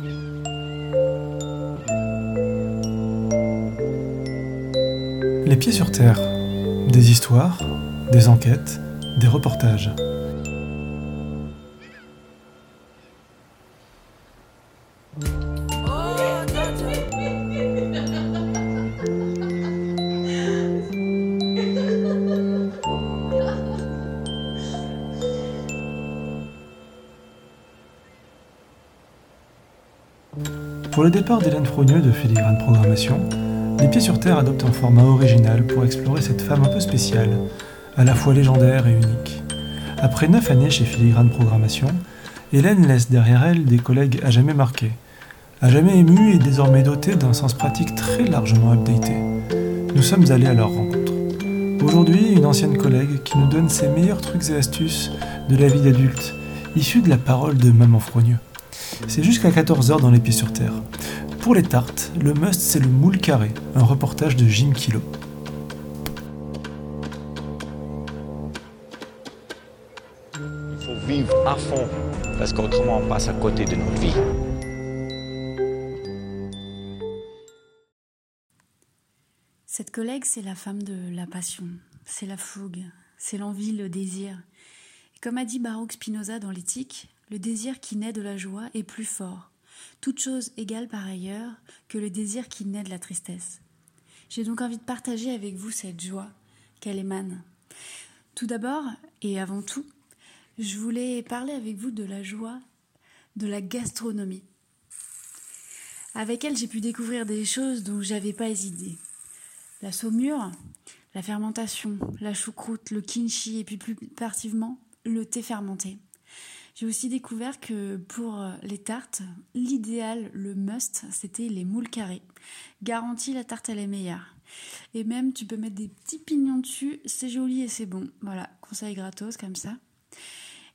Les pieds sur terre. Des histoires, des enquêtes, des reportages. Pour le départ d'Hélène Frogneux de Filigrane Programmation, Les Pieds sur Terre adopte un format original pour explorer cette femme un peu spéciale, à la fois légendaire et unique. Après neuf années chez Filigrane Programmation, Hélène laisse derrière elle des collègues à jamais marqués, à jamais émus et désormais dotés d'un sens pratique très largement updaté. Nous sommes allés à leur rencontre. Aujourd'hui, une ancienne collègue qui nous donne ses meilleurs trucs et astuces de la vie d'adulte, issus de la parole de Maman Frogneux. C'est jusqu'à 14h dans les pieds sur terre. Pour les tartes, le must c'est le moule carré, un reportage de Jim Kilo. Il faut vivre à fond, parce qu'autrement on passe à côté de notre vie. Cette collègue, c'est la femme de la passion, c'est la fougue, c'est l'envie, le désir. Et comme a dit Baruch Spinoza dans l'éthique, le désir qui naît de la joie est plus fort, toute chose égale par ailleurs, que le désir qui naît de la tristesse. J'ai donc envie de partager avec vous cette joie qu'elle émane. Tout d'abord, et avant tout, je voulais parler avec vous de la joie de la gastronomie. Avec elle, j'ai pu découvrir des choses dont j'avais pas idée. La saumure, la fermentation, la choucroute, le kimchi et puis plus particulièrement le thé fermenté. J'ai aussi découvert que pour les tartes, l'idéal, le must, c'était les moules carrés. Garantie, la tarte elle est meilleure. Et même tu peux mettre des petits pignons dessus, c'est joli et c'est bon. Voilà, conseil gratos comme ça.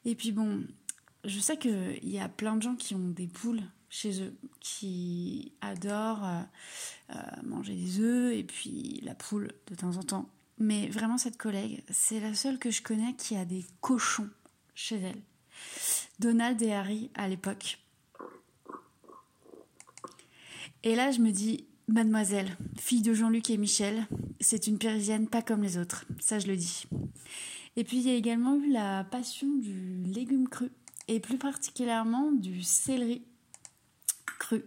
Et puis bon, je sais qu'il y a plein de gens qui ont des poules chez eux, qui adorent euh, euh, manger des œufs et puis la poule de temps en temps. Mais vraiment, cette collègue, c'est la seule que je connais qui a des cochons chez elle. Donald et Harry à l'époque. Et là, je me dis, mademoiselle, fille de Jean-Luc et Michel, c'est une Parisienne pas comme les autres, ça je le dis. Et puis il y a également eu la passion du légume cru, et plus particulièrement du céleri cru.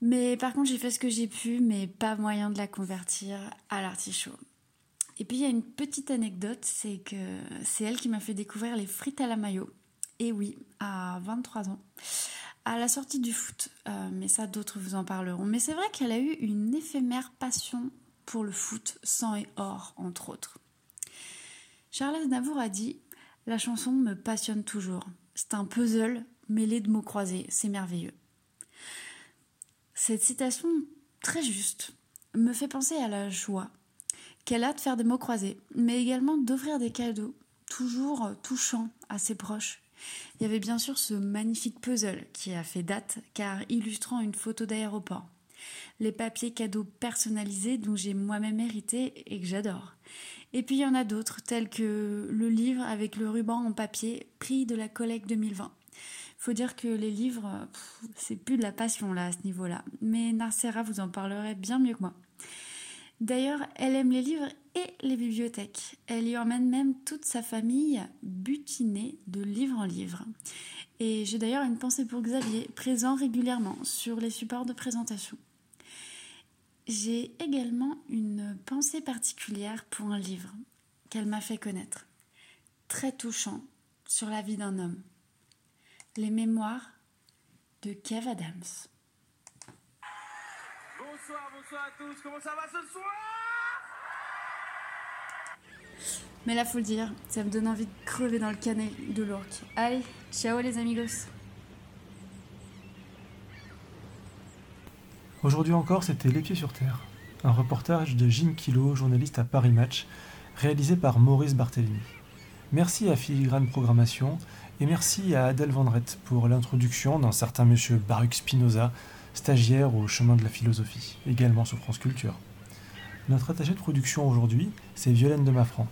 Mais par contre, j'ai fait ce que j'ai pu, mais pas moyen de la convertir à l'artichaut. Et puis il y a une petite anecdote, c'est que c'est elle qui m'a fait découvrir les frites à la mayo. Et oui, à 23 ans, à la sortie du foot. Euh, mais ça, d'autres vous en parleront. Mais c'est vrai qu'elle a eu une éphémère passion pour le foot, sang et or, entre autres. Charles Aznavour a dit La chanson me passionne toujours. C'est un puzzle mêlé de mots croisés. C'est merveilleux. Cette citation, très juste, me fait penser à la joie qu'elle a de faire des mots croisés, mais également d'offrir des cadeaux, toujours touchants à ses proches. Il y avait bien sûr ce magnifique puzzle qui a fait date, car illustrant une photo d'aéroport. Les papiers cadeaux personnalisés dont j'ai moi-même hérité et que j'adore. Et puis il y en a d'autres, tels que le livre avec le ruban en papier, prix de la collecte 2020. Faut dire que les livres, c'est plus de la passion là à ce niveau-là. Mais Narcera vous en parlerait bien mieux que moi. D'ailleurs, elle aime les livres et les bibliothèques. Elle y emmène même toute sa famille butinée de livre en livre. Et j'ai d'ailleurs une pensée pour Xavier, présent régulièrement sur les supports de présentation. J'ai également une pensée particulière pour un livre qu'elle m'a fait connaître, très touchant sur la vie d'un homme. Les mémoires de Kev Adams. Bonsoir, bonsoir à tous, comment ça va ce soir? Mais là, faut le dire, ça me donne envie de crever dans le canet de l'orque. Allez, ciao les amigos Aujourd'hui encore, c'était Les Pieds sur Terre, un reportage de Jim Kilo, journaliste à Paris Match, réalisé par Maurice Barthélémy. Merci à Filigrane Programmation et merci à Adèle Vendrette pour l'introduction d'un certain monsieur Baruch Spinoza, stagiaire au chemin de la philosophie, également sur France Culture. Notre attaché de production aujourd'hui, c'est Violaine de Maffran.